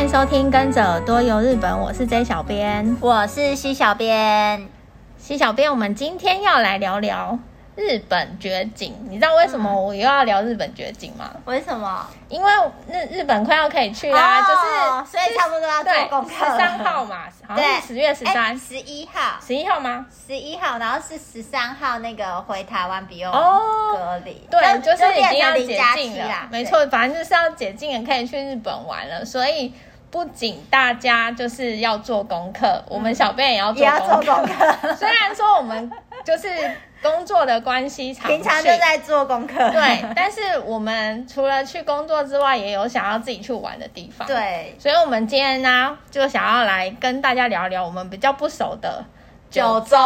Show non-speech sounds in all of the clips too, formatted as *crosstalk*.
欢迎收听《跟着耳朵游日本》，我是 J 小编，我是西小编。西小编，我们今天要来聊聊日本绝景。你知道为什么我又要聊日本绝景吗？为什么？因为日日本快要可以去啦，哦、就是所以差不多要做功课。十三号嘛，好像是十月十三，十一号，十一号吗？十一号，然后是十三号那个回台湾不用隔离，哦，对，就是已经要解禁了，没错，反正就是要解禁了，可以去日本玩了，所以。不仅大家就是要做功课，嗯、我们小编也要做功课。做功课 *laughs* 虽然说我们就是工作的关系，平常就在做功课。对，但是我们除了去工作之外，也有想要自己去玩的地方。对，所以我们今天呢，就想要来跟大家聊聊我们比较不熟的九州。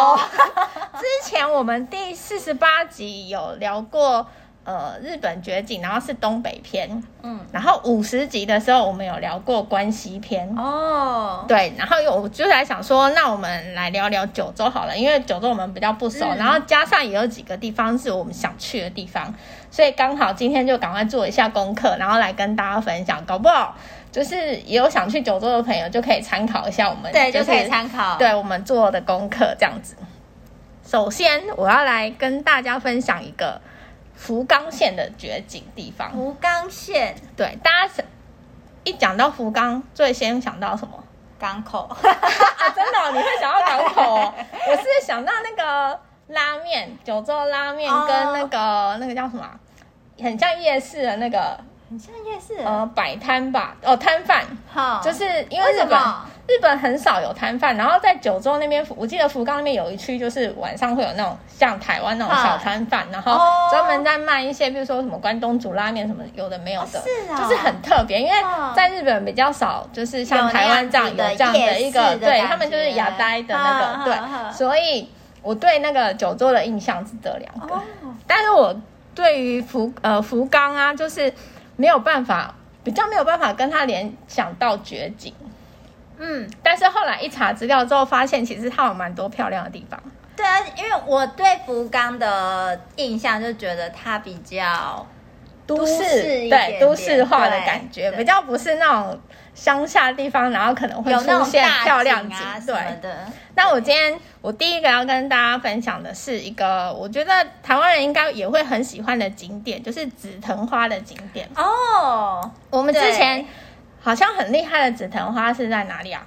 *laughs* 之前我们第四十八集有聊过。呃，日本绝景，然后是东北篇，嗯，然后五十集的时候，我们有聊过关西篇。哦，对，然后我就在想说，那我们来聊聊九州好了，因为九州我们比较不熟，嗯、然后加上也有几个地方是我们想去的地方，所以刚好今天就赶快做一下功课，然后来跟大家分享，搞不好就是也有想去九州的朋友就可以参考一下我们，对，就可以参考，对我们做的功课这样子。首先，我要来跟大家分享一个。福冈县的绝景地方，福冈县，对，大家一讲到福冈，最先想到什么？港口 *laughs* 啊，真的、哦，你会想到港口、哦？*laughs* 我是想到那个拉面，九州拉面跟那个、oh. 那个叫什么？很像夜市的那个。很像夜市，呃，摆摊吧，哦，摊贩，好，就是因为日本为日本很少有摊贩，然后在九州那边，我记得福冈那边有一区，就是晚上会有那种像台湾那种小摊贩，然后专门在卖一些，比如说什么关东煮、拉面什么有的没有的，是啊，就是很特别，因为在日本比较少，就是像台湾这样有这样的一个，对他们就是雅呆的那个，对，所以我对那个九州的印象是这两个，但是我对于福呃福冈啊，就是。没有办法，比较没有办法跟他联想到绝景，嗯，但是后来一查资料之后，发现其实它有蛮多漂亮的地方。对啊，因为我对福冈的印象就觉得它比较都市，对都市化的感觉，比较不是那种。乡下地方，然后可能会出现漂亮景，啊、对的。那我今天我第一个要跟大家分享的是一个，我觉得台湾人应该也会很喜欢的景点，就是紫藤花的景点哦。我们之前好像很厉害的紫藤花是在哪里啊？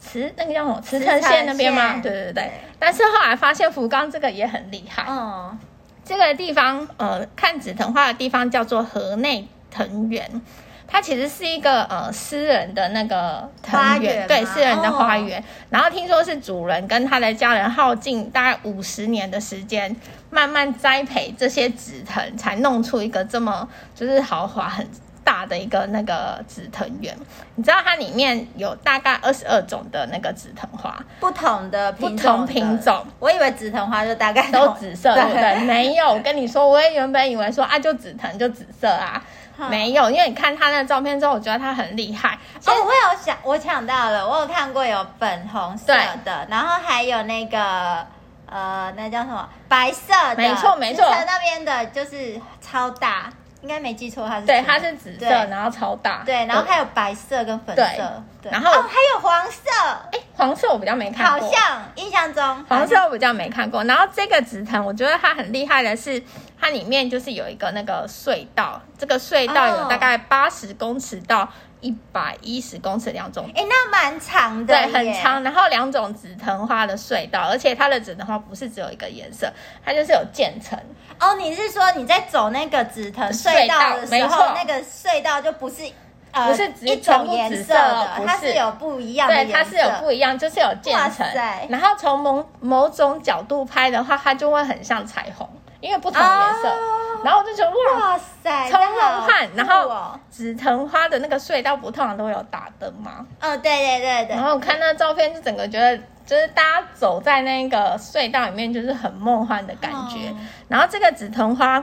慈那个叫什么？慈城县那边吗？对对对。对，但是后来发现福冈这个也很厉害。哦，这个地方呃，看紫藤花的地方叫做河内藤园。它其实是一个呃私人的那个花园，对，私人的花园。哦、然后听说是主人跟他的家人耗尽大概五十年的时间，慢慢栽培这些紫藤，才弄出一个这么就是豪华很大的一个那个紫藤园。你知道它里面有大概二十二种的那个紫藤花，不同的不同品种。我以为紫藤花就大概都紫色，*laughs* 对不对？没有，我跟你说，我也原本以为说啊，就紫藤就紫色啊。没有，因为你看他那照片之后，我觉得他很厉害。哦，我有想，我抢到了，我有看过有粉红色的，然后还有那个呃，那叫什么白色的？没错，没错那边的就是超大。应该没记错，它是对，它是紫色，然后超大，对，然后还有白色跟粉色，对，然后哦，还有黄色，哎，黄色我比较没看过，好像印象中。黄色我比较没看过。然后这个紫藤，我觉得它很厉害的是，它里面就是有一个那个隧道，这个隧道有大概八十公尺到一百一十公尺两种，哎，那蛮长的，对，很长。然后两种紫藤花的隧道，而且它的紫藤花不是只有一个颜色，它就是有渐层。哦，你是说你在走那个紫藤隧道的时候，那个隧道就不是呃不是一种颜色的，它是有不一样的，对，它是有不一样，就是有渐层。然后从某某种角度拍的话，它就会很像彩虹，因为不同颜色。然后我就觉得哇塞，超梦幻。然后紫藤花的那个隧道不通常都会有打灯吗？哦，对对对对。然后我看那照片，就整个觉得。就是大家走在那个隧道里面，就是很梦幻的感觉。Oh. 然后这个紫藤花，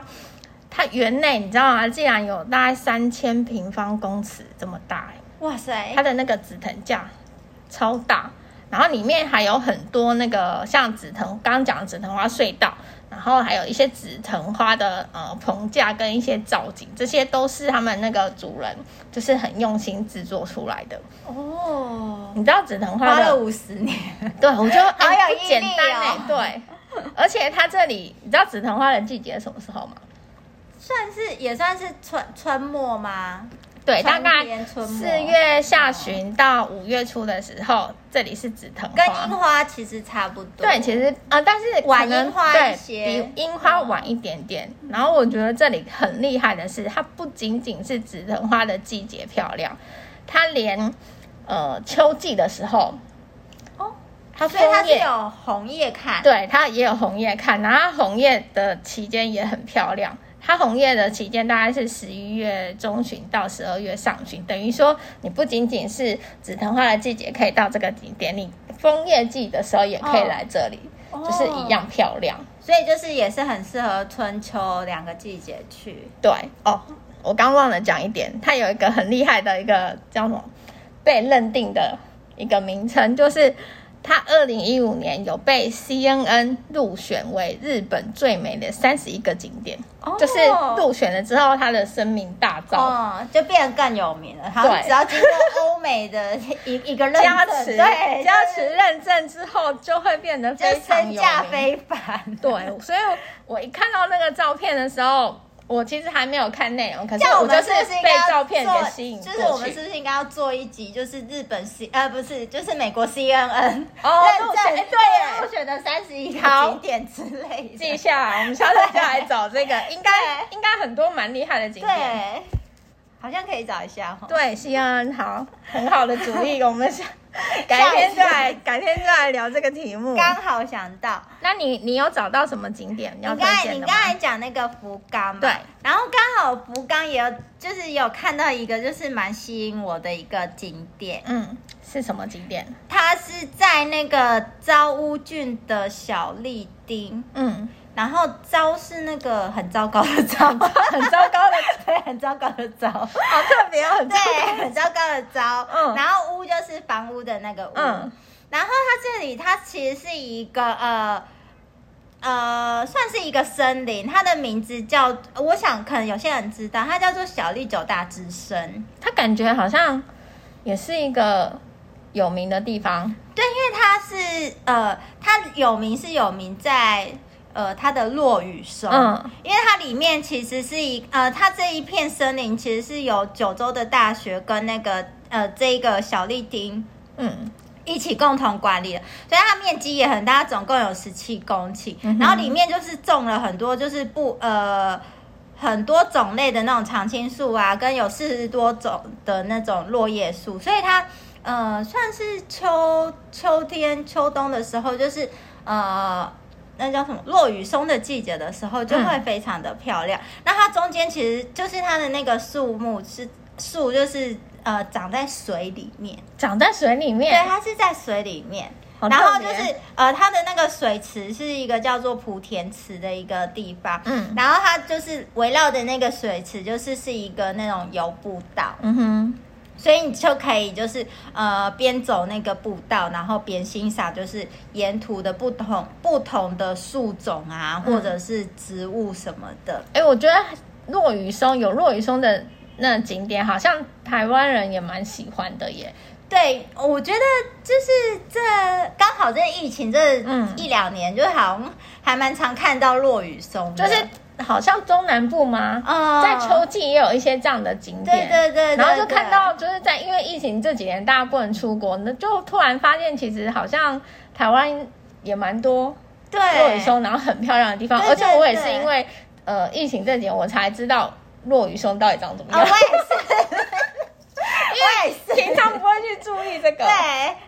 它园内你知道吗？竟然有大概三千平方公尺这么大，哇塞！它的那个紫藤架超大，然后里面还有很多那个像紫藤刚刚讲的紫藤花隧道，然后还有一些紫藤花的呃棚架跟一些造景，这些都是他们那个主人就是很用心制作出来的哦。你知道紫藤花花了五十年，*laughs* 对，我觉得好有意义哦。简单欸，*laughs* 对，而且它这里你知道紫藤花的季节什么时候吗？算是也算是春春末吗？对，大概四月下旬到五月初的时候，这里是紫藤花，跟樱花其实差不多。对，其实啊、呃，但是晚樱花一些，比樱花晚一点点。嗯、然后我觉得这里很厉害的是，它不仅仅是紫藤花的季节漂亮，它连呃秋季的时候，哦，它所以它是有红叶看，对，它也有红叶看，然后红叶的期间也很漂亮。它红叶的期间大概是十一月中旬到十二月上旬，等于说你不仅仅是紫藤花的季节可以到这个景点，你枫叶季的时候也可以来这里，哦、就是一样漂亮。所以就是也是很适合春秋两个季节去。对哦，我刚忘了讲一点，它有一个很厉害的一个叫什么被认定的一个名称，就是。他二零一五年有被 CNN 入选为日本最美的三十一个景点，哦、就是入选了之后，他的声名大噪，哦，就变得更有名了。对，只要经过欧美的一 *laughs* 一个认证加持，对，加持认证之后，就会变得非常有名，身价非凡。对，所以我一看到那个照片的时候。我其实还没有看内容，可是我就是被照片给吸引。就是我们是不是应该要做一集，就是日本 C 呃不是，就是美国 CNN 哦 *laughs* 入选对我选的三十一个景点之类的，记下来。我们下次就来找这个，*laughs* 应该应该很多蛮厉害的景点，对，好像可以找一下哈。对，CNN 好，很好的主意，我们想。*laughs* 改天再来，改天再来聊这个题目。刚好想到，那你你有找到什么景点？你刚才你刚才讲那个福冈嘛？对。然后刚好福冈也有，就是有看到一个，就是蛮吸引我的一个景点。嗯，是什么景点？它是在那个糟乌郡的小栗町。嗯。然后糟是那个很糟糕的糟，*laughs* 很糟糕的对，很糟糕的糟，好特别，很对，很糟糕的糟。嗯，然后屋就是房屋的那个屋。嗯，然后它这里它其实是一个呃呃，算是一个森林，它的名字叫，我想可能有些人知道，它叫做小丽九大之森。它感觉好像也是一个有名的地方。对，因为它是呃，它有名是有名在。呃，它的落雨松，嗯，因为它里面其实是一呃，它这一片森林其实是由九州的大学跟那个呃这一个小丽町，嗯，一起共同管理的，所以它面积也很大，总共有十七公顷，嗯、然后里面就是种了很多就是不呃很多种类的那种常青树啊，跟有四十多种的那种落叶树，所以它呃算是秋秋天秋冬的时候就是呃。那叫什么？落雨松的季节的时候，就会非常的漂亮。嗯、那它中间其实就是它的那个树木是树，就是呃长在水里面，长在水里面。对，它是在水里面。然后就是呃，它的那个水池是一个叫做莆田池的一个地方。嗯。然后它就是围绕的那个水池，就是是一个那种游步道。嗯哼。所以你就可以就是呃边走那个步道，然后边欣赏就是沿途的不同不同的树种啊，或者是植物什么的。哎、嗯，我觉得落羽松有落羽松的那景点，好像台湾人也蛮喜欢的耶。对，我觉得就是这刚好这疫情这一两年，就好像还蛮常看到落雨松，就是。好像中南部吗？嗯，在秋季也有一些这样的景点，对对对，然后就看到，就是在因为疫情这几年大家不能出国，那就突然发现，其实好像台湾也蛮多对落雨松，然后很漂亮的地方。而且我也是因为呃疫情这几年，我才知道落雨松到底长怎么样。我也是，我也是，*laughs* 平常不会去注意这个。*laughs* 对，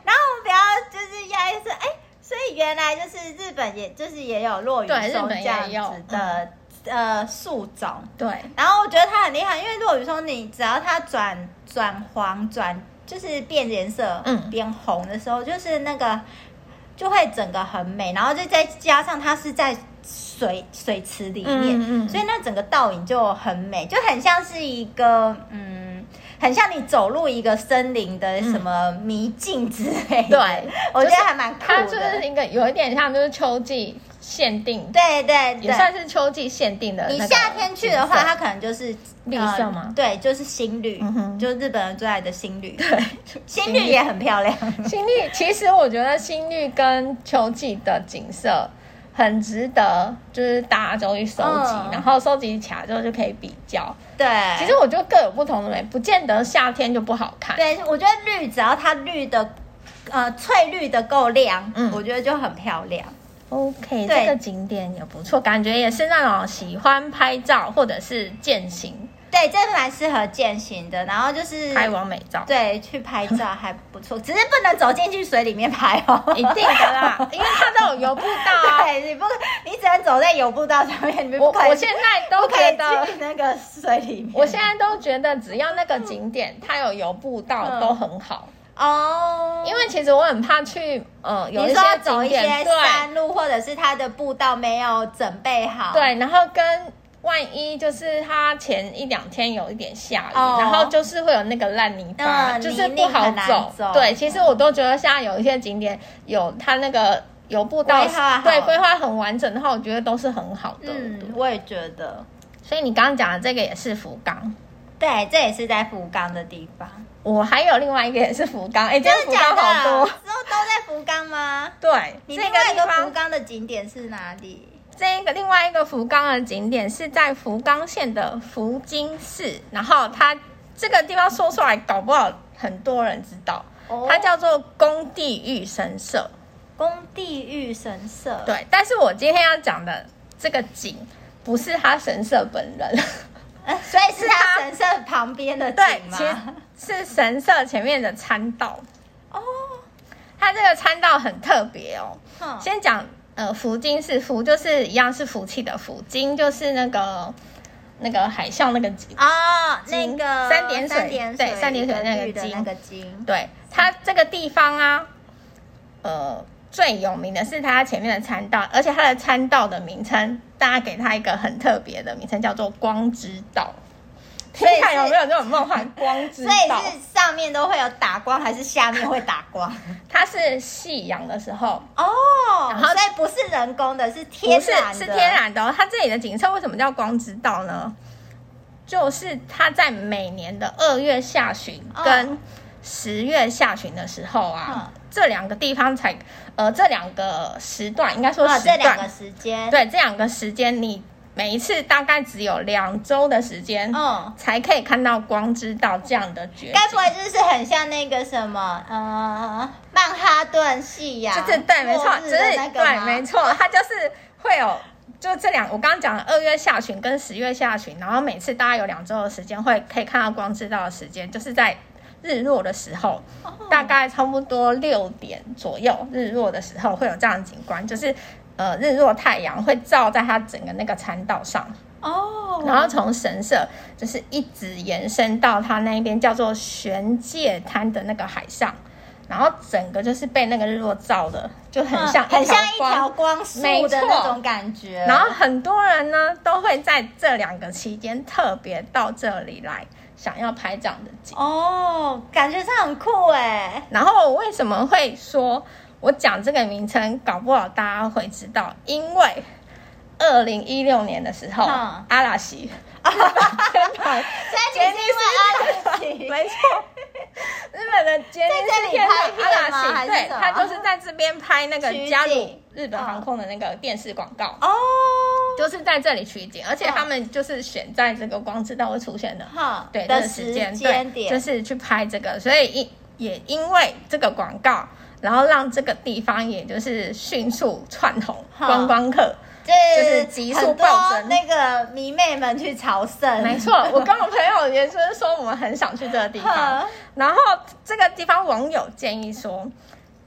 然后我们比较就是压抑是，哎，所以原来就是日本，也就是也有落雨松这样子的。呃，树种。对，然后我觉得它很厉害，因为落羽松你只要它转转黄转就是变颜色，嗯，变红的时候，就是那个就会整个很美，然后就再加上它是在水水池里面，嗯，嗯，所以那整个倒影就很美，就很像是一个嗯，很像你走入一个森林的什么迷境之类的，对，*laughs* 我觉得还蛮酷的，它就是一个有一点像就是秋季。限定，对对，也算是秋季限定的。你夏天去的话，它可能就是绿色吗？对，就是新绿，就是日本人最爱的新绿。对，新绿也很漂亮。*laughs* 新绿其实我觉得新绿跟秋季的景色很值得，就是大家都去收集，然后收集起来之后就可以比较。对，其实我觉得各有不同的美，不见得夏天就不好看。对，我觉得绿只要它绿的，呃，翠绿的够亮，嗯，我觉得就很漂亮。OK，这个景点也不错，感觉也是那种喜欢拍照或者是践行。对，这蛮适合践行的。然后就是拍完美照，对，去拍照 *laughs* 还不错，只是不能走进去水里面拍哦。*laughs* 一定的啦，*laughs* 因为它都有游步道啊。对，你不，你只能走在游步道上面，你不可以。我我现在都觉得那个水里面，我现在都觉得只要那个景点它有游步道都很好。哦，因为其实我很怕去，呃，有一些走一些山路，或者是它的步道没有准备好，对，然后跟万一就是它前一两天有一点下雨，然后就是会有那个烂泥巴，就是不好走。对，其实我都觉得现在有一些景点有它那个有步道，对，规划很完整的话，我觉得都是很好的。嗯，我也觉得。所以你刚刚讲的这个也是福冈，对，这也是在福冈的地方。我还有另外一个也是福冈，哎，真的福冈好多，之后都在福冈吗？对，你另外一个福冈的景点是哪里？这一个另外一个福冈的景点是在福冈县的福津市，然后它这个地方说出来搞不好很多人知道，它叫做宫地御神社。宫地御神社，对，但是我今天要讲的这个景不是他神社本人。*laughs* 所以是他神社旁边的景吗？对，其实是神社前面的参道哦。它这个参道很特别哦。嗯、先讲呃，福金是福，就是一样是福气的福；金就是那个那个海啸那个金哦，那个三点水，三点水对，三点水那个金，那个金。对，它这个地方啊，呃。最有名的是它前面的参道，而且它的参道的名称，大家给它一个很特别的名称，叫做光之道。听看有没有那种梦幻？光之道，所以是上面都会有打光，还是下面会打光？*laughs* 它是夕阳的时候哦，然后所以不是人工的，是天然的，是，是天然的哦。它这里的景色为什么叫光之道呢？就是它在每年的二月下旬跟十月下旬的时候啊。这两个地方才，呃，这两个时段应该说时段，这两个时间，对，这两个时间，你每一次大概只有两周的时间，嗯，才可以看到光之道这样的绝景。该不会就是很像那个什么，呃，曼哈顿夕阳？就是对，没错，就是对，没错，它就是会有，就这两，我刚刚讲的二月下旬跟十月下旬，然后每次大概有两周的时间会可以看到光之道的时间，就是在。日落的时候，大概差不多六点左右，日落的时候会有这样的景观，就是呃，日落太阳会照在它整个那个餐道上哦，然后从神社就是一直延伸到它那边叫做玄界滩的那个海上，然后整个就是被那个日落照的，就很像很像一条光束的那种感觉。然后很多人呢都会在这两个期间特别到这里来。想要拍这样的景哦，感觉上很酷哎。然后我为什么会说我讲这个名称，搞不好大家会知道，因为二零一六年的时候，嗯、阿拉西，日本杰尼斯阿拉西，*laughs* 没错，日本的杰尼斯天皇阿拉西，对，他就是在这边拍那个加入日本航空的那个电视广告。哦。就是在这里取景，而且他们就是选在这个光之道会出现的，哈，对的时间对，就是去拍这个，所以因也因为这个广告，然后让这个地方也就是迅速窜红，观光客就是急速暴增，那个迷妹们去朝圣。没错，我跟我朋友也是说，我们很想去这个地方，然后这个地方网友建议说，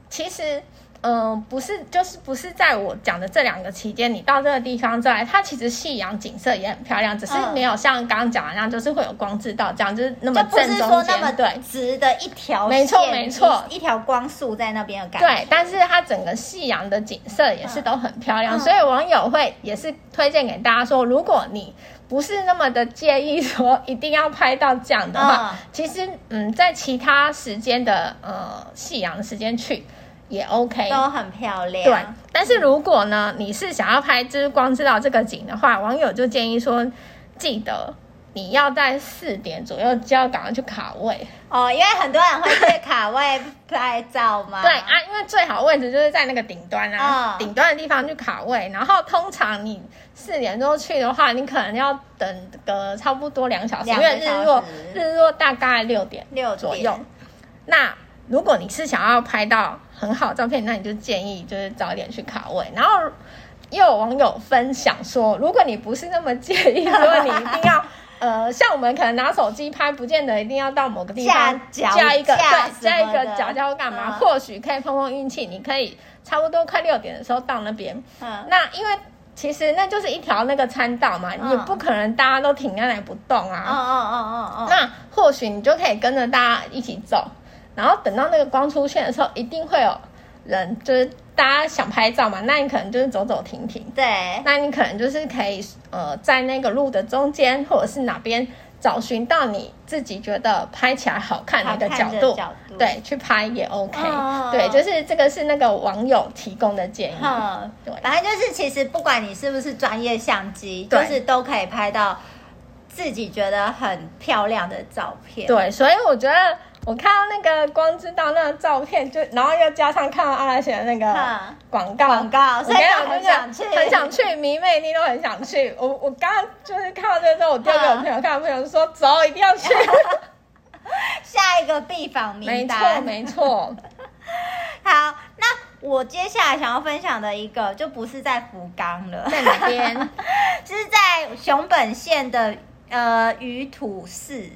其实。嗯、呃，不是，就是不是在我讲的这两个期间，你到这个地方在，它其实夕阳景色也很漂亮，只是没有像刚刚讲的那样，就是会有光之道这样，就是那么正中间，对，直的一条线，没错没错，一条光束在那边的感觉。对，但是它整个夕阳的景色也是都很漂亮，嗯、所以网友会也是推荐给大家说，如果你不是那么的介意说一定要拍到这样的话，嗯、其实嗯，在其他时间的呃夕阳的时间去。也 OK，都很漂亮。对，但是如果呢，你是想要拍之光知道这个景的话，网友就建议说，记得你要在四点左右就要赶快去卡位哦，因为很多人会去卡位拍照嘛。*laughs* 对啊，因为最好位置就是在那个顶端啊，顶、哦、端的地方去卡位。然后通常你四点钟去的话，你可能要等个差不多两小时，因为日落日落大概六点六左右。那如果你是想要拍到很好照片，那你就建议就是早点去卡位。然后又有网友分享说，如果你不是那么介意，说你一定要 *laughs* 呃，像我们可能拿手机拍，不见得一定要到某个地方加一个对加一个脚架干嘛？或许可以碰碰运气，你可以差不多快六点的时候到那边。嗯，那因为其实那就是一条那个餐道嘛，你也不可能大家都停在那里不动啊。嗯嗯嗯嗯嗯。那或许你就可以跟着大家一起走。然后等到那个光出现的时候，一定会有人，就是大家想拍照嘛，那你可能就是走走停停。对，那你可能就是可以呃，在那个路的中间，或者是哪边找寻到你自己觉得拍起来好看的一个角度，角度对，去拍也 OK。哦、对，就是这个是那个网友提供的建议。哦、对，反正就是其实不管你是不是专业相机，就是都可以拍到自己觉得很漂亮的照片。对，所以我觉得。我看到那个光知道那个照片，就然后又加上看到阿拉写的那个广告，广告，所以我很想去，很想去，迷妹一定都很想去。我我刚刚就是看到这个之后，我丢给我朋友看，朋友说走，一定要去。*laughs* 下一个必访名单，没错，没错。*laughs* 好，那我接下来想要分享的一个，就不是在福冈了，在哪边？就 *laughs* 是在熊本县的呃鱼土市。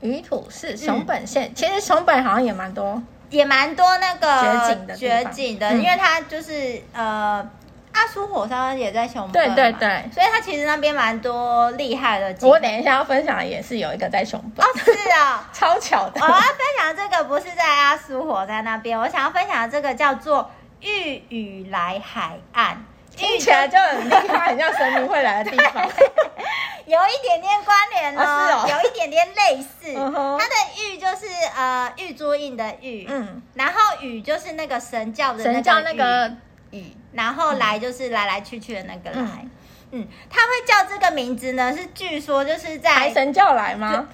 鱼土市熊本县，嗯、其实熊本好像也蛮多，也蛮多那个绝景的绝景的，因为它就是呃阿苏火山也在熊本，对对对，所以它其实那边蛮多厉害的景。我等一下要分享的也是有一个在熊本哦，是啊，*laughs* 超巧的。我要分享的这个不是在阿苏火山那边，我想要分享的这个叫做玉宇来海岸。听起来就很厉害，很像神明会来的地方，*laughs* 有一点点关联哦，是哦，有一点点类似。*laughs* 它的玉就是呃玉珠印的玉，嗯，然后雨就是那个神教的神教那个雨，然后来就是来来去去的那个来，嗯，他会叫这个名字呢，是据说就是在财神教来吗？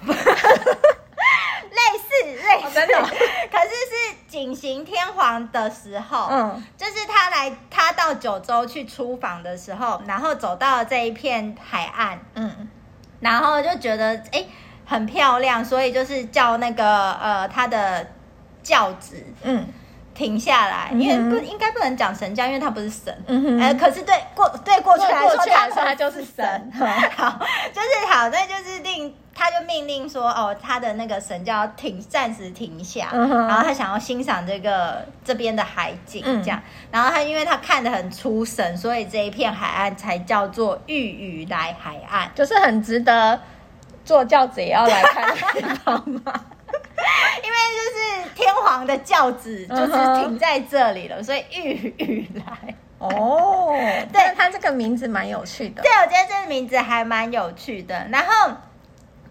*laughs* 类似类似，真的，*laughs* 可是是景行天皇的时候，嗯，就是他来，他到九州去出访的时候，然后走到了这一片海岸，嗯，然后就觉得哎很漂亮，所以就是叫那个呃他的教子，嗯。停下来，因为不应该不能讲神教，因为他不是神。嗯哼。呃，可是对过对过去来说，他他就是神。*laughs* 好，就是好，那就是令他就命令说，哦，他的那个神教停，暂时停下，然后他想要欣赏这个这边的海景，这样。然后他因为他看得很出神，所以这一片海岸才叫做玉宇来海岸，就是很值得坐轿子也要来看的地方嘛。*laughs* *laughs* 因为就是天皇的轿子就是停在这里了，uh. 所以御宇来哦，oh, 对，他这个名字蛮有趣的。对，我觉得这个名字还蛮有趣的。然后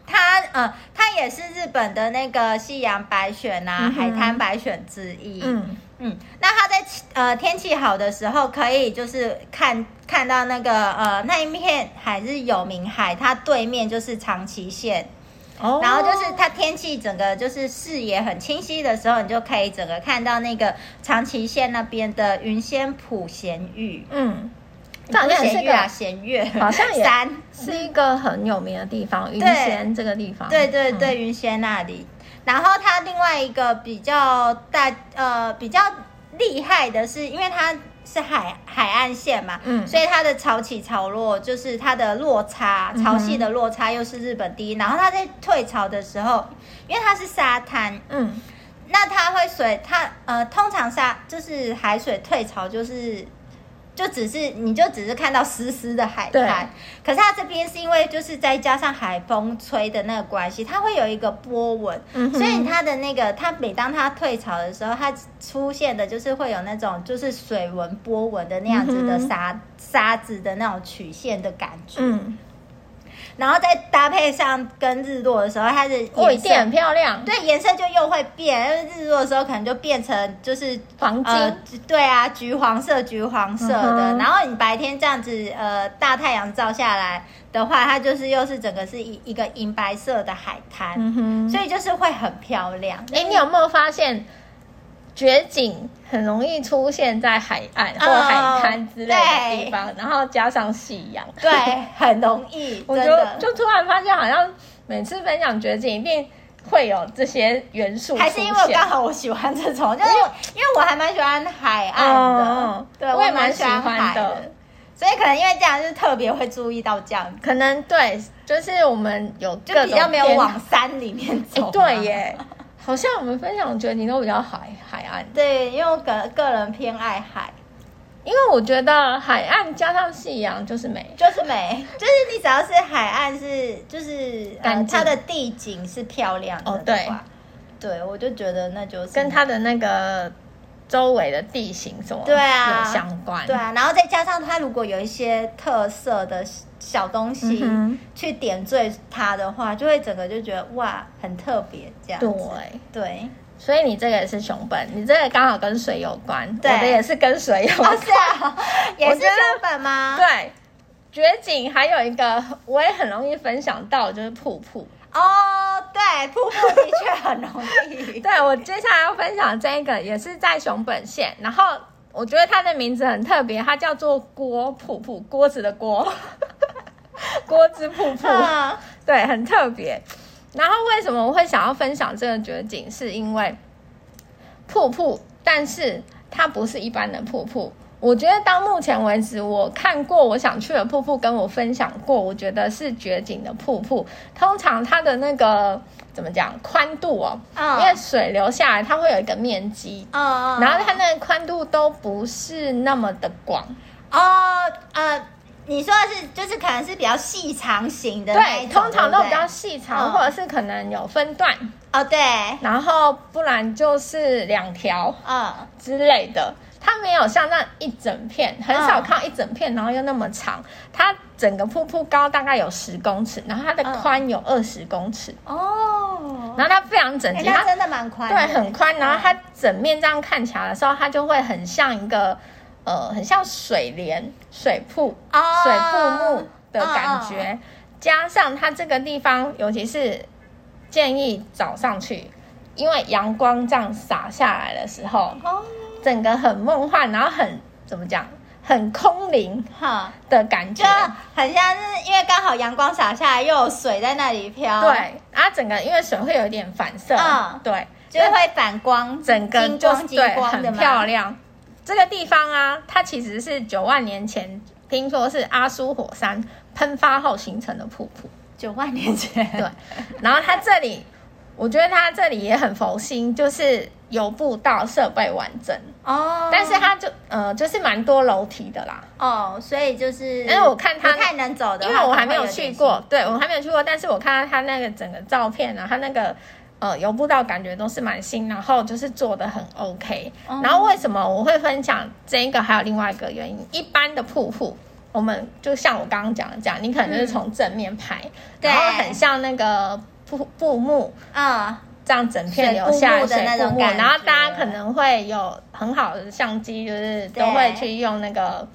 他呃，他也是日本的那个夕阳白选啊，uh huh. 海滩白选之一。嗯嗯，那他在呃天气好的时候，可以就是看看到那个呃那一片海是有名海，它对面就是长崎县。Oh. 然后就是它天气整个就是视野很清晰的时候，你就可以整个看到那个长崎县那边的云仙普贤玉。嗯，这好像是个弦月，好像也山是一个很有名的地方。云仙这个地方，对对对，对，云仙那里。然后它另外一个比较大呃比较厉害的是，因为它。是海海岸线嘛，嗯，所以它的潮起潮落就是它的落差，潮汐的落差又是日本第一。然后它在退潮的时候，因为它是沙滩，嗯，那它会水，它呃，通常沙就是海水退潮就是。就只是你就只是看到湿湿的海滩，可是它这边是因为就是再加上海风吹的那个关系，它会有一个波纹，嗯、所以它的那个它每当它退潮的时候，它出现的就是会有那种就是水纹波纹的那样子的沙、嗯、沙子的那种曲线的感觉。嗯，然后再搭配上跟日落的时候，它的颜色很漂亮。对，颜色就又会变，因为日落的时候可能就变成就是黄金、呃。对啊，橘黄色、橘黄色的。嗯、然后你白天这样子，呃，大太阳照下来的话，它就是又是整个是一一个银白色的海滩，嗯，所以就是会很漂亮。哎，你有没有发现？绝景很容易出现在海岸或海滩之类的地方，然后加上夕阳，对，很容易。*laughs* 我就就突然发现，好像每次分享绝景，一定会有这些元素。还是因为刚好我喜欢这种，就是因为我还蛮喜欢海岸的，嗯、对我也蛮喜欢海的，所以可能因为这样，就是特别会注意到这样。可能对，就是我们有就比较没有往山里面走，对耶。好像我们分享，觉得你都比较海海岸。对，因为我个个人偏爱海，因为我觉得海岸加上夕阳就是美，就是美，*laughs* 就是你只要是海岸是就是呃、它的地景是漂亮的，哦，对，对我就觉得那就是跟它的那个。周围的地形什么对啊有相关，对啊，然后再加上它如果有一些特色的小东西去点缀它的话，就会整个就觉得哇很特别这样。对。对，所以你这个也是熊本，你这个刚好跟水有关，对。我的也是跟水有关，哦、是啊，*laughs* 也是熊本吗？对，绝景还有一个我也很容易分享到，就是瀑布。哦，对，瀑布的确很容易。*laughs* 对，我接下来要分享这个，也是在熊本县。然后我觉得它的名字很特别，它叫做锅瀑布，锅子的锅，*laughs* 锅子瀑布。*laughs* 对，很特别。然后为什么我会想要分享这个绝景？是因为瀑布，但是它不是一般的瀑布。我觉得到目前为止，我看过我想去的瀑布，跟我分享过，我觉得是绝景的瀑布。通常它的那个怎么讲宽度哦，oh. 因为水流下来，它会有一个面积，oh. 然后它那个宽度都不是那么的广哦。呃，你说的是就是可能是比较细长型的，对，通常都比较细长，oh. 或者是可能有分段哦，oh, 对，然后不然就是两条啊之类的。Oh. 它没有像那一整片，很少看一整片，然后又那么长。它整个瀑布高大概有十公尺，然后它的宽有二十公尺。哦，然后它非常整齐，它真的蛮宽，对，很宽。然后它整面这样看起来的时候，它就会很像一个呃，很像水帘、水瀑、水瀑布的感觉。加上它这个地方，尤其是建议早上去，因为阳光这样洒下来的时候。整个很梦幻，然后很怎么讲，很空灵哈的感觉，很像是因为刚好阳光洒下来，又有水在那里飘。对，然后整个因为水会有一点反射，嗯，对，就会反光，整个就是对，很漂亮。这个地方啊，它其实是九万年前听说是阿苏火山喷发后形成的瀑布。九万年前，对，然后它这里，我觉得它这里也很佛心，就是。有步道，设备完整哦，但是它就呃就是蛮多楼梯的啦。哦，所以就是因为我看它太能走的，因为我还没有去过，对我还没有去过，但是我看到它那个整个照片啊，它那个呃游步道感觉都是蛮新，然后就是做的很 OK，哦，然后为什么我会分享这一个？还有另外一个原因，一般的瀑布，我们就像我刚刚讲的这样，你可能就是从正面拍，嗯，然后很像那个瀑布幕啊。这样整片留下来水瀑布，然后大家可能会有很好的相机，就是都会去用那个，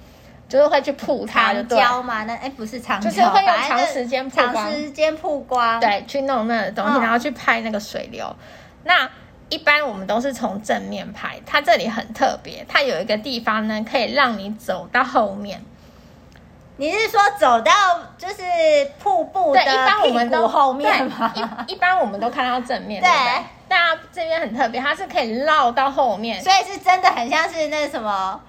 就是会去铺它，就对。长焦嘛，那哎不是长焦，就是会用长时间曝光，长时间曝光，对，去弄那个东西，然后去拍那个水流。哦、那一般我们都是从正面拍，它这里很特别，它有一个地方呢，可以让你走到后面。你是说走到就是瀑布的屁股后面吗？一一般我们都看到正面，*laughs* 对不对？但这边很特别，它是可以绕到后面，所以是真的很像是那什么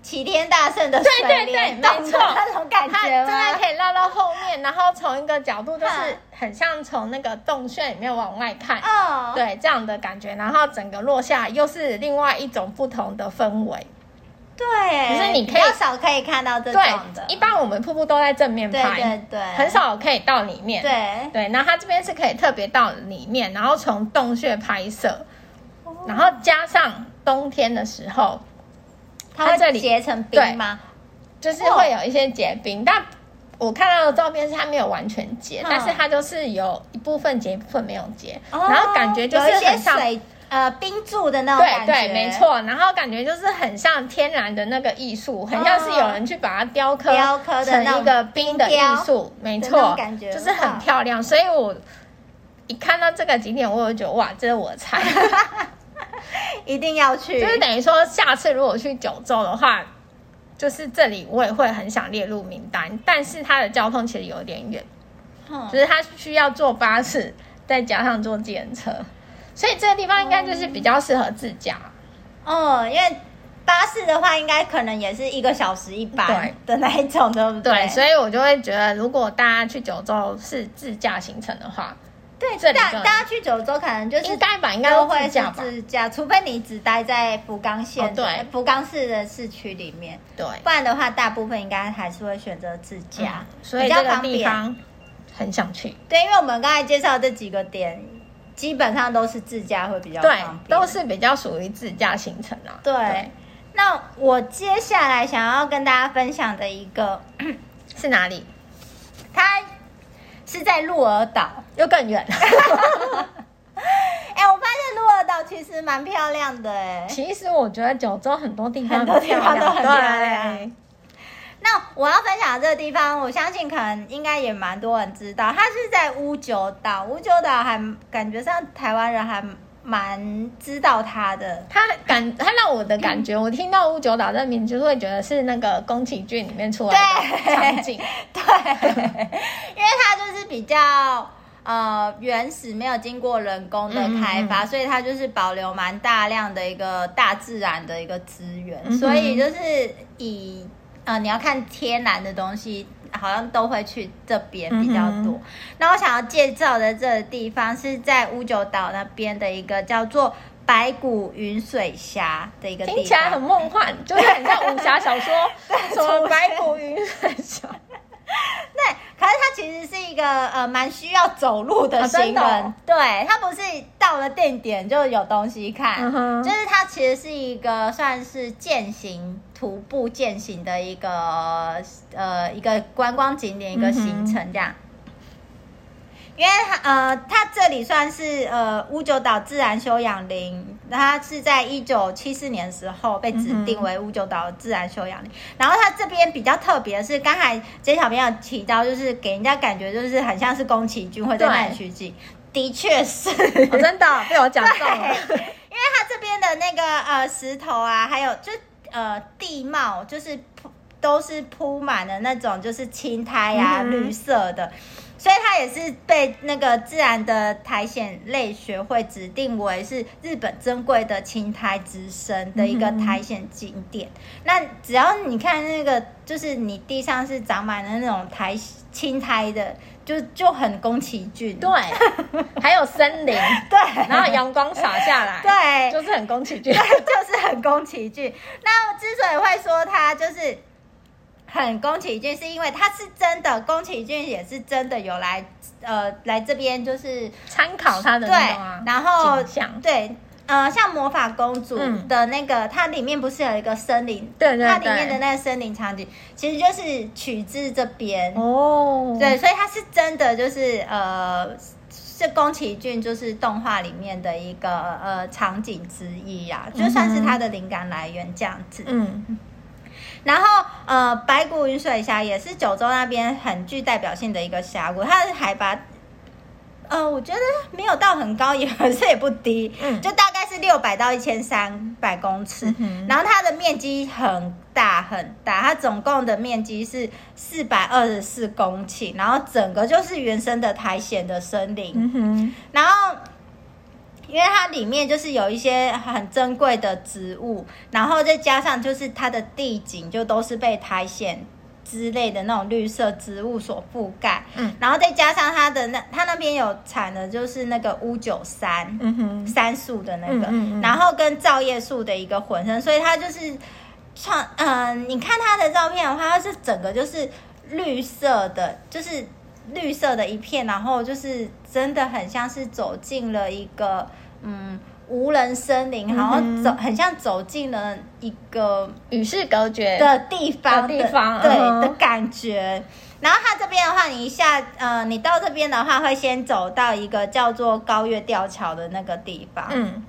齐天大圣的对对对，没错，那种感觉，它真的可以绕到后面，然后从一个角度就是很像从那个洞穴里面往外看，哦，对，这样的感觉，然后整个落下又是另外一种不同的氛围。对，可是你可以比较少可以看到这种的。一般我们瀑布都在正面拍，对对对，很少可以到里面。对对，然后它这边是可以特别到里面，然后从洞穴拍摄，哦、然后加上冬天的时候，它会这里结成冰吗？就是会有一些结冰，哦、但我看到的照片是它没有完全结，嗯、但是它就是有一部分结，一部分没有结，哦、然后感觉就是很像水呃冰柱的那种感觉，对对，没错。然后感觉就是很像天然的那个艺术，很像是有人去把它雕刻雕刻成一个冰的艺术，没错，感觉就是很漂亮。所以我一看到这个景点，我就觉得哇，这是我的菜，*laughs* 一定要去。就是等于说，下次如果去九州的话。就是这里，我也会很想列入名单，但是它的交通其实有点远，嗯、就是它需要坐巴士，再加上坐计程车，所以这个地方应该就是比较适合自驾。哦，因为巴士的话，应该可能也是一个小时一班的那一种，对不对？对，所以我就会觉得，如果大家去九州是自驾行程的话。对，大大家去九州可能就是应该吧，应该都会是自驾，除非你只待在福冈县，哦、对，福冈市的市区里面，对，不然的话，大部分应该还是会选择自驾，嗯、所以这个地方很想去。对，因为我们刚才介绍这几个点，基本上都是自驾会比较方都是比较属于自驾行程啊。对，对那我接下来想要跟大家分享的一个 *clears throat* 是哪里？它。是在鹿儿岛，又更远。*laughs* 哎、欸，我发现鹿儿岛其实蛮漂亮的哎。其实我觉得九州很多地方很多地方都很漂亮。对那我要分享的这个地方，我相信可能应该也蛮多人知道，它是在乌九岛。乌九岛还感觉上台湾人还。蛮知道它的，它感它让我的感觉，嗯、我听到乌九岛这名字就会觉得是那个宫崎骏里面出来的场景，对，*laughs* 对因为它就是比较呃原始，没有经过人工的开发，嗯嗯嗯，所以它就是保留蛮大量的一个大自然的一个资源，所以就是以呃你要看天然的东西。好像都会去这边比较多。嗯、那我想要介绍的这个地方是在乌九岛那边的一个叫做白骨云水峡的一个地方，听起来很梦幻，就是很像武侠小说，*laughs* 什么白骨云水峡。*laughs* 对，可是它其实是一个呃蛮需要走路的行人，哦。哦、对，它不是到了定点就有东西看，嗯、就是它其实是一个算是健行。徒步健行的一个呃一个观光景点一个行程这样，因为呃它这里算是呃乌九岛自然休养林，它是在一九七四年的时候被指定为五九岛自然休养林。然后它这边比较特别的是，刚才杰小朋友提到，就是给人家感觉就是很像是宫崎骏会在那里取景，对的确是，哦、真的被我讲中了，*laughs* 因为它这边的那个呃石头啊，还有就。呃，地貌就是铺都是铺满了那种就是青苔啊，嗯、绿色的，所以它也是被那个自然的苔藓类学会指定为是日本珍贵的青苔之森的一个苔藓景点。嗯、那只要你看那个，就是你地上是长满了那种苔青苔的。就就很宫崎骏，对，还有森林，*laughs* 对，然后阳光洒下来，对，就是很宫崎骏，*laughs* 对，就是很宫崎骏。那之所以会说它就是很宫崎骏，是因为他是真的，宫崎骏也是真的有来呃来这边就是参考他的对，然后景象对。呃，像魔法公主的那个，嗯、它里面不是有一个森林？对，对对，它里面的那个森林场景，其实就是取自这边哦。对，所以它是真的，就是呃，是宫崎骏就是动画里面的一个呃场景之一呀，就算是它的灵感来源这样子。嗯。然后呃，白骨云水峡也是九州那边很具代表性的一个峡谷，它的海拔。呃，我觉得没有到很高，也可是也不低，嗯，就大概是六百到一千三百公尺。嗯、然后它的面积很大很大，它总共的面积是四百二十四公顷，然后整个就是原生的苔藓的森林。嗯、哼然后因为它里面就是有一些很珍贵的植物，然后再加上就是它的地景就都是被苔藓。之类的那种绿色植物所覆盖，嗯，然后再加上它的那，它那边有产的就是那个乌九杉，嗯哼，杉树的那个，嗯嗯嗯，然后跟皂叶树的一个混生，所以它就是创，嗯、呃，你看它的照片的话，它是整个就是绿色的，就是绿色的一片，然后就是真的很像是走进了一个，嗯。无人森林，然后走，很像走进了一个与世隔绝的地方，地方对的感觉。然后它这边的话，你一下呃，你到这边的话，会先走到一个叫做高月吊桥的那个地方。嗯。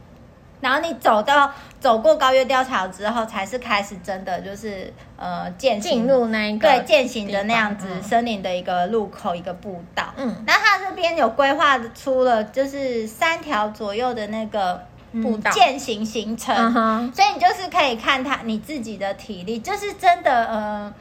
然后你走到走过高月吊桥之后，才是开始真的就是呃健行进入那一个对践行的那样子森林的一个路口、嗯、一个步道。嗯，那它这边有规划出了就是三条左右的那个步道。践行行程，嗯、所以你就是可以看他你自己的体力，就是真的呃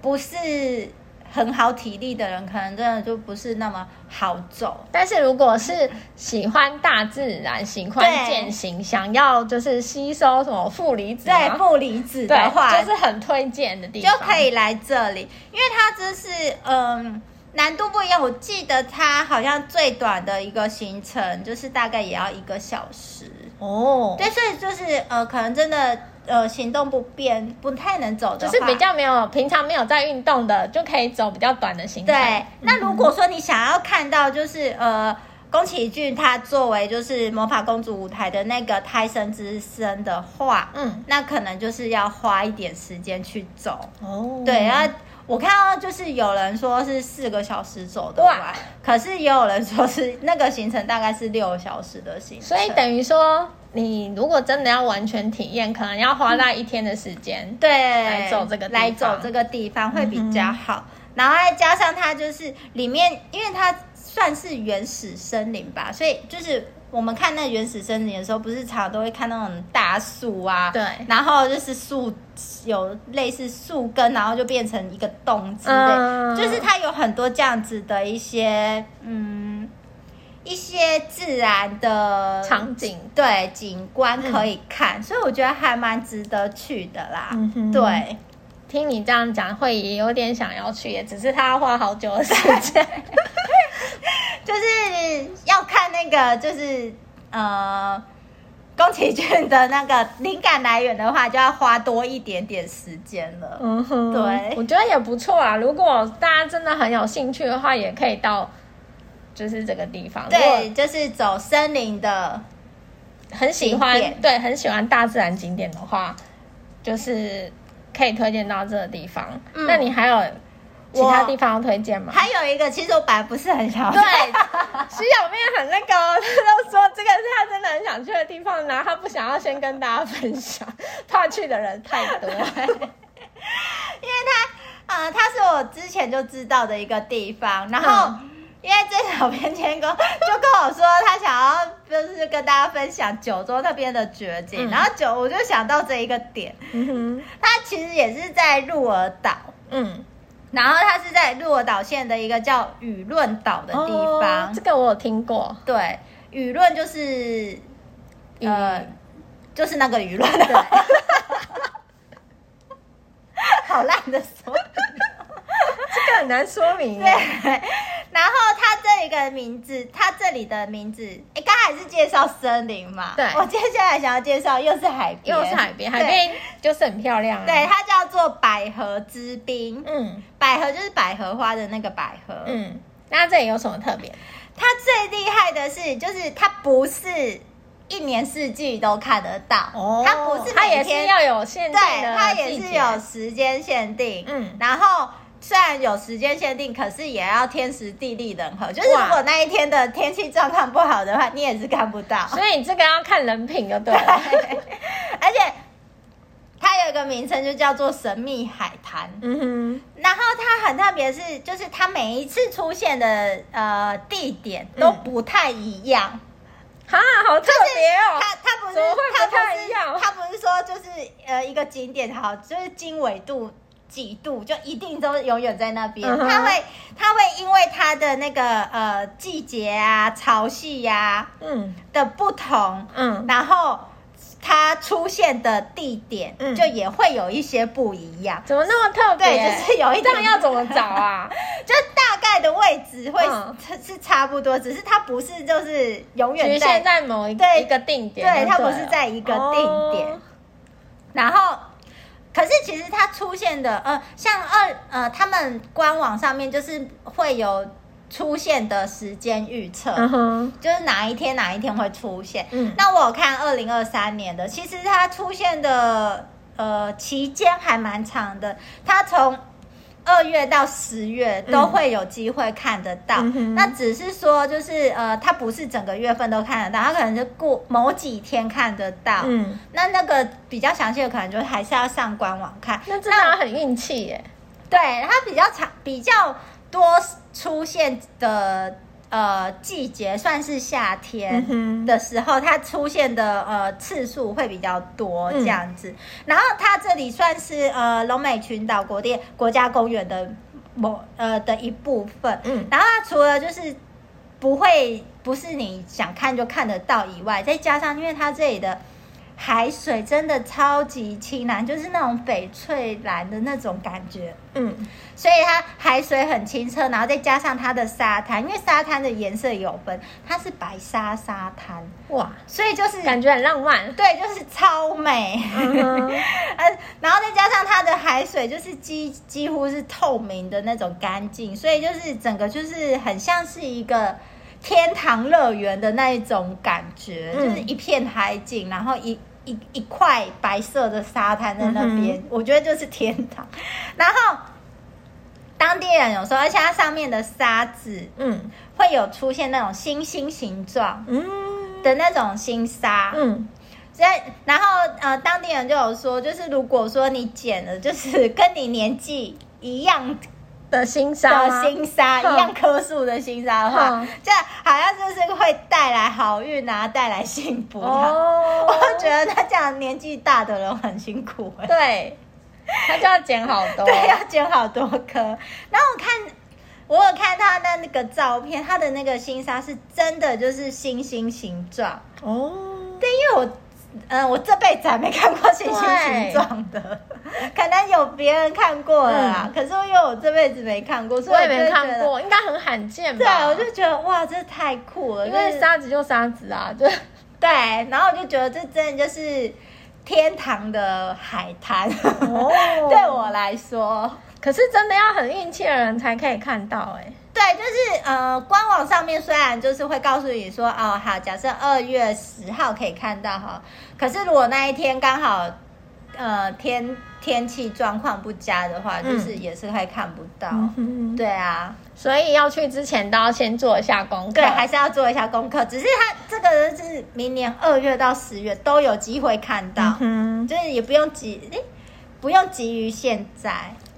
不是。很好体力的人，可能真的就不是那么好走。但是如果是喜欢大自然、喜欢健行、想要就是吸收什么负离子，对负离子的话，就是很推荐的地方，就可以来这里，因为它这是嗯难度不一样。我记得它好像最短的一个行程就是大概也要一个小时哦。对，所以就是呃，可能真的。呃，行动不便，不太能走的，就是比较没有平常没有在运动的，就可以走比较短的行程。对，那如果说你想要看到，就是呃，宫崎骏他作为就是魔法公主舞台的那个胎生之身的话，嗯，那可能就是要花一点时间去走。哦，对，然后我看到就是有人说是四个小时走的话，可是也有人说是那个行程大概是六个小时的行程，所以等于说。你如果真的要完全体验，可能要花那一天的时间，嗯，对，来走这个来走这个地方会比较好。嗯、然后再加上它就是里面，因为它算是原始森林吧，所以就是我们看那原始森林的时候，不是常常都会看那种大树啊，对，然后就是树有类似树根，然后就变成一个洞之类，嗯、就是它有很多这样子的一些嗯。一些自然的场景，对景观可以看，嗯、所以我觉得还蛮值得去的啦。嗯、对，听你这样讲，会也有点想要去，也只是他要花好久的时间，*laughs* 就是要看那个，就是呃，宫崎骏的那个灵感来源的话，就要花多一点点时间了。嗯哼，对，我觉得也不错啊。如果大家真的很有兴趣的话，也可以到。就是这个地方，对，就是走森林的，很喜欢，对，很喜欢大自然景点的话，就是可以推荐到这个地方。嗯、那你还有其他地方要推荐吗？还有一个，其实我本来不是很想去，对，徐小妹很那个，他都说这个是他真的很想去的地方，然后他不想要先跟大家分享，怕去的人太多，*laughs* 因为他，呃，他是我之前就知道的一个地方，然后。嗯因为这小编天哥就跟我说，他想要就是跟大家分享九州那边的绝景，嗯、然后九我就想到这一个点，嗯哼，他其实也是在鹿儿岛，嗯，然后他是在鹿儿岛县的一个叫舆论岛的地方，哦，这个我有听过，对，舆论就是呃，嗯、就是那个舆论 *laughs* 好烂的说。这很难说明。对，然后它这一个名字，它这里的名字，哎，刚才是介绍森林嘛？对。我接下来想要介绍又是海边，又是海边，海边就是很漂亮啊。对，它叫做百合之滨。嗯，百合就是百合花的那个百合。嗯，那这里有什么特别？它最厉害的是，就是它不是一年四季都看得到。哦。它不是，它也是要有限定的。对，它也是有时间限定。嗯，然后。虽然有时间限定，可是也要天时地利人和。就是如果那一天的天气状况不好的话，你也是看不到。所以你这个要看人品就对了。对，*laughs* 而且它有一个名称，就叫做神秘海滩。嗯哼。然后它很特别，是就是它每一次出现的呃地点都不太一样。哈、嗯，好特别哦！它它不是它不太一样，它不是说就是呃一个景点好，就是经纬度。几度就一定都永远在那边，它、uh. 会它会因为它的那个呃季节啊潮汐呀嗯的不同嗯，然后它出现的地点嗯就也会有一些不一样，怎么那么特别？对，就是有一 *laughs* 这样要怎么找啊？*laughs* 就大概的位置会是差不多，只是它不是就是永远在在某一个对一个定点对，它不是在一个定点，oh. 然后。可是其实它出现的，呃，像二呃，他们官网上面就是会有出现的时间预测，uh huh. 就是哪一天哪一天会出现。嗯，那我有看二零二三年的，其实它出现的呃期间还蛮长的，它从二月到十月都会有机会看得到，嗯、那只是说就是呃，它不是整个月份都看得到，它可能就过某几天看得到。嗯，那那个比较详细的可能就还是要上官网看。那真的很运气耶。对，它比较长，比较多出现的。呃，季节算是夏天的时候，它出现的呃次数会比较多这样子。嗯、然后它这里算是呃龙美群岛国定国家公园的某呃的一部分。嗯，然后它除了就是不会不是你想看就看得到以外，再加上因为它这里的。海水真的超级清蓝，就是那种翡翠蓝的那种感觉，嗯，所以它海水很清澈，然后再加上它的沙滩，因为沙滩的颜色有分，它是白沙沙滩，哇，所以就是感觉很浪漫，对，就是超美，嗯，*laughs* 然后再加上它的海水就是几几乎是透明的那种干净，所以就是整个就是很像是一个。天堂乐园的那一种感觉，嗯、就是一片海景，然后一一一块白色的沙滩在那边，嗯、我觉得就是天堂。然后当地人有说，而且它上面的沙子，嗯，会有出现那种星星形状，嗯的那种星沙，嗯。所以，然后呃，当地人就有说，就是如果说你捡了，就是跟你年纪一样。的星沙，的星沙一样颗数的星沙的话，这好像就是会带来好运啊，带来幸福。哦，*laughs* 我觉得他这样年纪大的人很辛苦。对，他就要捡好多，*laughs* 对，要捡好多颗。然后我看，我有看他的那个照片，他的那个星沙是真的就是星星形状。哦，对，因为我。嗯，我这辈子还没看过星星形状的，对 *laughs* 可能有别人看过了啦。嗯、可是因为我这辈子没看过，所以我也没看过，应该很罕见吧？对，我就觉得哇，这太酷了，因为沙子就沙子啊，就 *laughs* 对。然后我就觉得这真的就是天堂的海滩，哦、*laughs* 对我来说。可是真的要很运气的人才可以看到哎、欸。对，就是呃，官网上面虽然就是会告诉你说，哦，好，假设二月十号可以看到哈，可是如果那一天刚好呃天天气状况不佳的话，嗯、就是也是会看不到。嗯、对啊，所以要去之前都要先做一下功课，对，还是要做一下功课。只是它这个人是明年二月到十月都有机会看到，嗯、就是也不用急，诶，不用急于现在。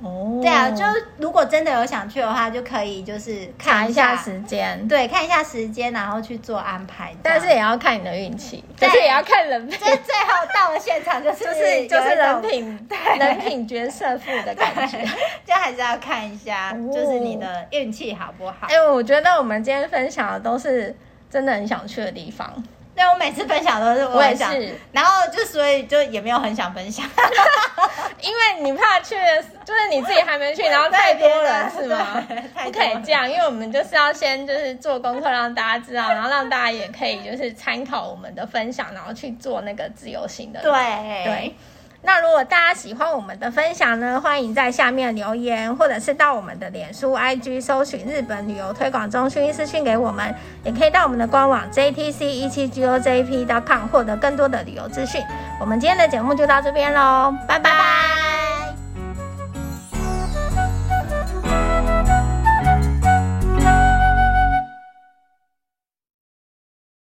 哦，对啊，就如果真的有想去的话，就可以就是看一下，查一下时间，对，看一下时间，然后去做安排。但是也要看你的运气，但是也要看人品。就最后到了现场，*laughs* 就是就是就是人品，对人品决胜负的感觉，*laughs* 就还是要看一下，就是你的运气好不好。哎，我觉得我们今天分享的都是真的很想去的地方。对，我每次分享都是我也是，然后就所以就也没有很想分享，*laughs* 因为你怕去，就是你自己还没去，然后太多人是吗？不可以这样，因为我们就是要先就是做功课，让大家知道，然后让大家也可以就是参考我们的分享，然后去做那个自由行的。对对。那如果大家喜欢我们的分享呢，欢迎在下面留言，或者是到我们的脸书、IG 搜寻日本旅游推广中心私讯给我们，也可以到我们的官网 JTC 一七 GOJP.com 获得更多的旅游资讯。我们今天的节目就到这边喽，拜拜。拜拜。